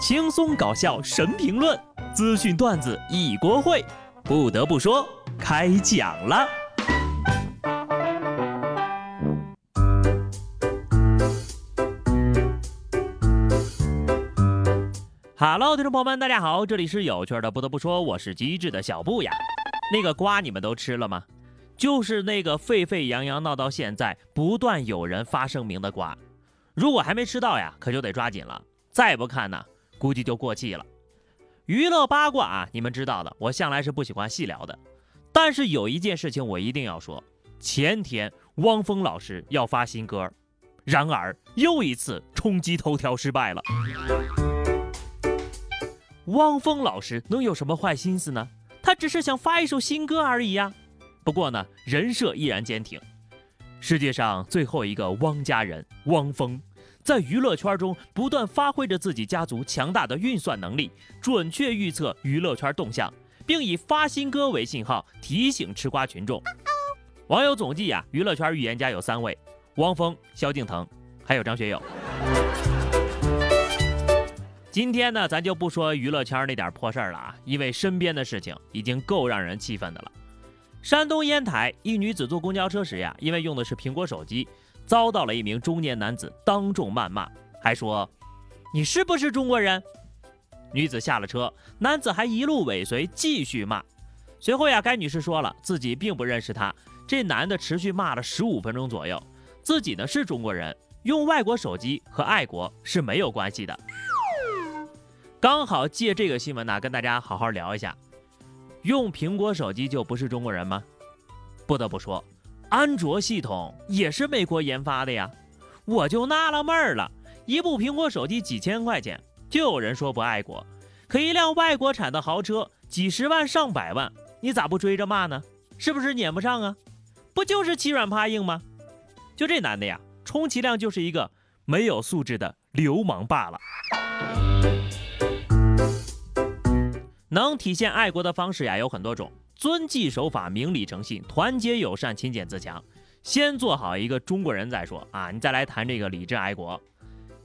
轻松搞笑神评论，资讯段子一锅烩。不得不说，开讲了。Hello，听众朋友们，大家好，这里是有趣的。不得不说，我是机智的小布呀。那个瓜你们都吃了吗？就是那个沸沸扬扬闹到现在，不断有人发声明的瓜。如果还没吃到呀，可就得抓紧了。再不看呢？估计就过气了。娱乐八卦啊，你们知道的，我向来是不喜欢细聊的。但是有一件事情我一定要说：前天汪峰老师要发新歌，然而又一次冲击头条失败了。汪峰老师能有什么坏心思呢？他只是想发一首新歌而已呀。不过呢，人设依然坚挺。世界上最后一个汪家人，汪峰。在娱乐圈中不断发挥着自己家族强大的运算能力，准确预测娱乐圈动向，并以发新歌为信号提醒吃瓜群众。网友总计啊，娱乐圈预言家有三位：汪峰、萧敬腾，还有张学友。今天呢，咱就不说娱乐圈那点破事儿了啊，因为身边的事情已经够让人气愤的了。山东烟台一女子坐公交车时呀，因为用的是苹果手机。遭到了一名中年男子当众谩骂，还说：“你是不是中国人？”女子下了车，男子还一路尾随继续骂。随后呀，该女士说了自己并不认识他。这男的持续骂了十五分钟左右，自己呢是中国人，用外国手机和爱国是没有关系的。刚好借这个新闻呢，跟大家好好聊一下：用苹果手机就不是中国人吗？不得不说。安卓系统也是美国研发的呀，我就纳了闷儿了。一部苹果手机几千块钱，就有人说不爱国；可一辆外国产的豪车几十万上百万，你咋不追着骂呢？是不是撵不上啊？不就是欺软怕硬吗？就这男的呀，充其量就是一个没有素质的流氓罢了。能体现爱国的方式呀，有很多种。遵纪守法、明理诚信、团结友善、勤俭自强，先做好一个中国人再说啊！你再来谈这个理智爱国。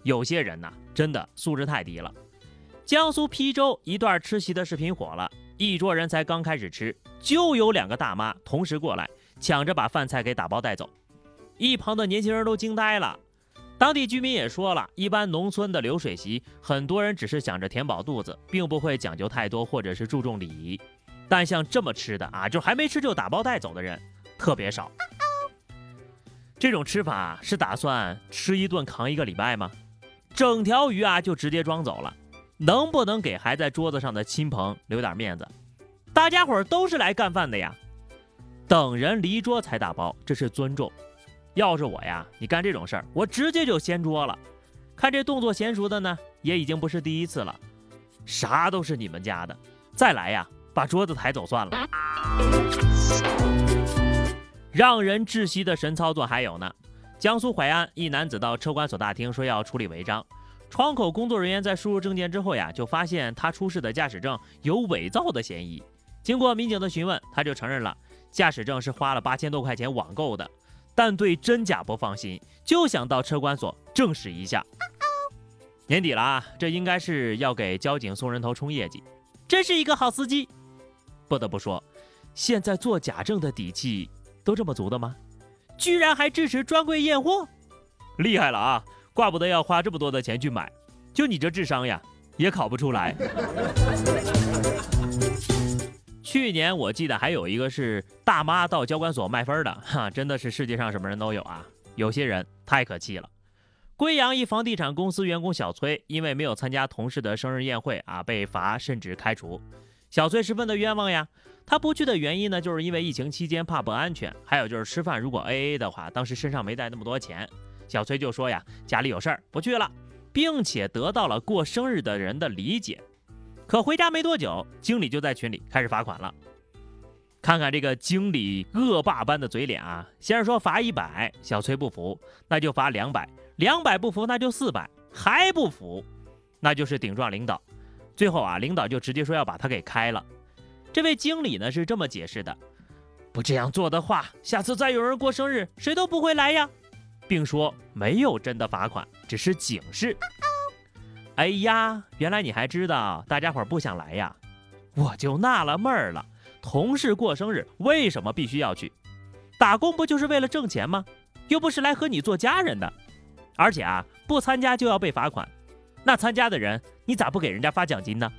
有些人呐，真的素质太低了。江苏邳州一段吃席的视频火了，一桌人才刚开始吃，就有两个大妈同时过来，抢着把饭菜给打包带走。一旁的年轻人都惊呆了。当地居民也说了，一般农村的流水席，很多人只是想着填饱肚子，并不会讲究太多，或者是注重礼仪。但像这么吃的啊，就还没吃就打包带走的人特别少。这种吃法是打算吃一顿扛一个礼拜吗？整条鱼啊就直接装走了，能不能给还在桌子上的亲朋留点面子？大家伙都是来干饭的呀，等人离桌才打包，这是尊重。要是我呀，你干这种事儿，我直接就掀桌了。看这动作娴熟的呢，也已经不是第一次了。啥都是你们家的，再来呀！把桌子抬走算了。让人窒息的神操作还有呢。江苏淮安一男子到车管所大厅说要处理违章，窗口工作人员在输入证件之后呀，就发现他出示的驾驶证有伪造的嫌疑。经过民警的询问，他就承认了驾驶证是花了八千多块钱网购的，但对真假不放心，就想到车管所证实一下。年底了啊，这应该是要给交警送人头冲业绩，真是一个好司机。不得不说，现在做假证的底气都这么足的吗？居然还支持专柜验货，厉害了啊！怪不得要花这么多的钱去买，就你这智商呀，也考不出来。去年我记得还有一个是大妈到交管所卖分的，哈，真的是世界上什么人都有啊！有些人太可气了。贵阳一房地产公司员工小崔，因为没有参加同事的生日宴会啊，被罚甚至开除。小崔十分的冤枉呀，他不去的原因呢，就是因为疫情期间怕不安全，还有就是吃饭如果 A A 的话，当时身上没带那么多钱。小崔就说呀，家里有事儿不去了，并且得到了过生日的人的理解。可回家没多久，经理就在群里开始罚款了。看看这个经理恶霸般的嘴脸啊，先是说罚一百，小崔不服，那就罚两百，两百不服那就四百，还不服，那就是顶撞领导。最后啊，领导就直接说要把他给开了。这位经理呢是这么解释的：不这样做的话，下次再有人过生日，谁都不会来呀，并说没有真的罚款，只是警示。哎呀，原来你还知道大家伙不想来呀？我就纳了闷儿了，同事过生日为什么必须要去？打工不就是为了挣钱吗？又不是来和你做家人的。而且啊，不参加就要被罚款，那参加的人你咋不给人家发奖金呢？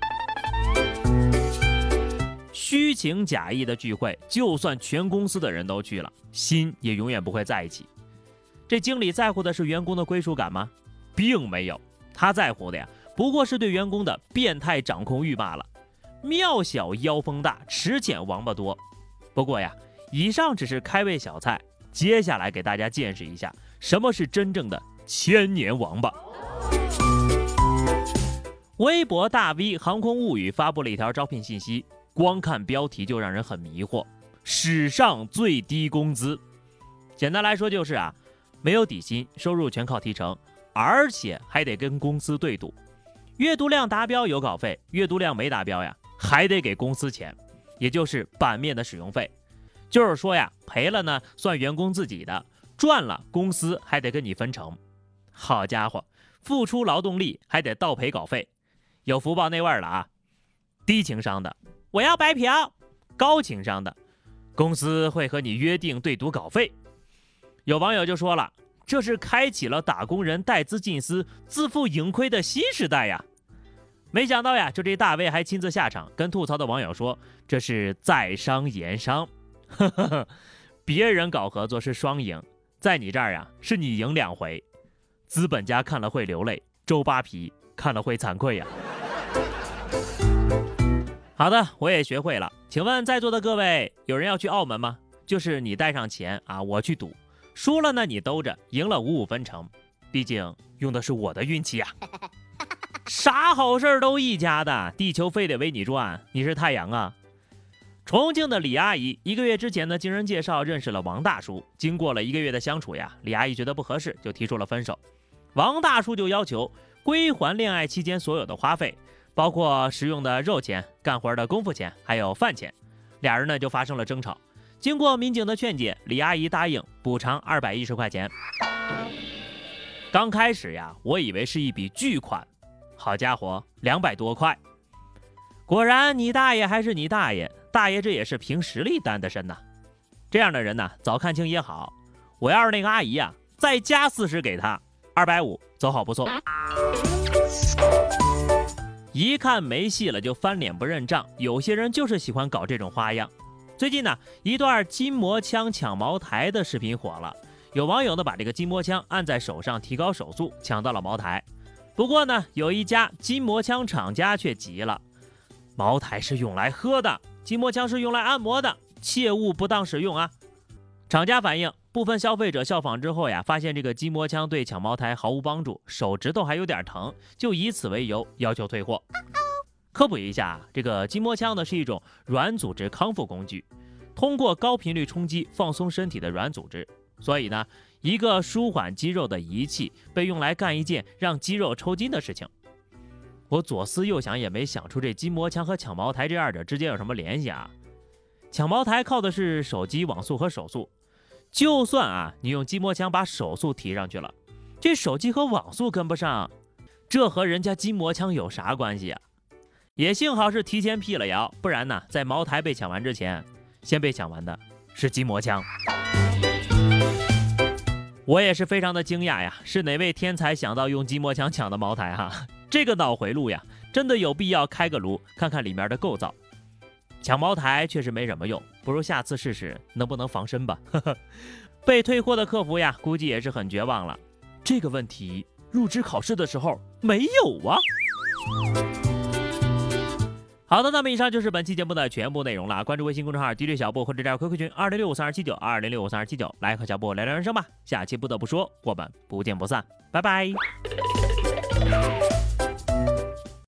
虚情假意的聚会，就算全公司的人都去了，心也永远不会在一起。这经理在乎的是员工的归属感吗？并没有，他在乎的呀，不过是对员工的变态掌控欲罢了。庙小妖风大，池浅王八多。不过呀，以上只是开胃小菜，接下来给大家见识一下什么是真正的千年王八。微博大 V 航空物语发布了一条招聘信息，光看标题就让人很迷惑：史上最低工资。简单来说就是啊，没有底薪，收入全靠提成，而且还得跟公司对赌，阅读量达标有稿费，阅读量没达标呀。还得给公司钱，也就是版面的使用费。就是说呀，赔了呢算员工自己的，赚了公司还得跟你分成。好家伙，付出劳动力还得倒赔稿费，有福报那味儿了啊！低情商的我要白嫖，高情商的公司会和你约定对赌稿费。有网友就说了，这是开启了打工人带资进私、自负盈亏的新时代呀！没想到呀，就这大 V 还亲自下场，跟吐槽的网友说：“这是在商言商，呵呵呵，别人搞合作是双赢，在你这儿呀，是你赢两回。资本家看了会流泪，周扒皮看了会惭愧呀。”好的，我也学会了。请问在座的各位，有人要去澳门吗？就是你带上钱啊，我去赌，输了呢你兜着，赢了五五分成。毕竟用的是我的运气呀。啥好事都一家的，地球非得为你转，你是太阳啊！重庆的李阿姨一个月之前呢，经人介绍认识了王大叔，经过了一个月的相处呀，李阿姨觉得不合适，就提出了分手。王大叔就要求归还恋爱期间所有的花费，包括食用的肉钱、干活的功夫钱，还有饭钱。俩人呢就发生了争吵，经过民警的劝解，李阿姨答应补偿二百一十块钱。刚开始呀，我以为是一笔巨款。好家伙，两百多块！果然，你大爷还是你大爷，大爷这也是凭实力单的身呐。这样的人呢，早看清也好。我要是那个阿姨呀，再加四十给他，二百五，走好不送。一看没戏了就翻脸不认账，有些人就是喜欢搞这种花样。最近呢，一段筋膜枪抢茅台的视频火了，有网友呢把这个筋膜枪按在手上提高手速，抢到了茅台。不过呢，有一家筋膜枪厂家却急了，茅台是用来喝的，筋膜枪是用来按摩的，切勿不当使用啊！厂家反映，部分消费者效仿之后呀，发现这个筋膜枪对抢茅台毫无帮助，手指头还有点疼，就以此为由要求退货。科普一下，这个筋膜枪呢是一种软组织康复工具，通过高频率冲击放松身体的软组织，所以呢。一个舒缓肌肉的仪器被用来干一件让肌肉抽筋的事情。我左思右想也没想出这筋膜枪和抢茅台这二者之间有什么联系啊？抢茅台靠的是手机网速和手速，就算啊你用筋膜枪把手速提上去了，这手机和网速跟不上，这和人家筋膜枪有啥关系啊？也幸好是提前辟了谣，不然呢在茅台被抢完之前，先被抢完的是筋膜枪。我也是非常的惊讶呀，是哪位天才想到用筋膜枪抢的茅台哈？这个脑回路呀，真的有必要开个炉看看里面的构造。抢茅台确实没什么用，不如下次试试能不能防身吧。被退货的客服呀，估计也是很绝望了。这个问题入职考试的时候没有啊。好的，那么以上就是本期节目的全部内容了。关注微信公众号 DJ 小布或者加 QQ 群二零六五三二七九二零六五三二七九，来和小布聊聊人生吧。下期不得不说，我们不见不散，拜拜。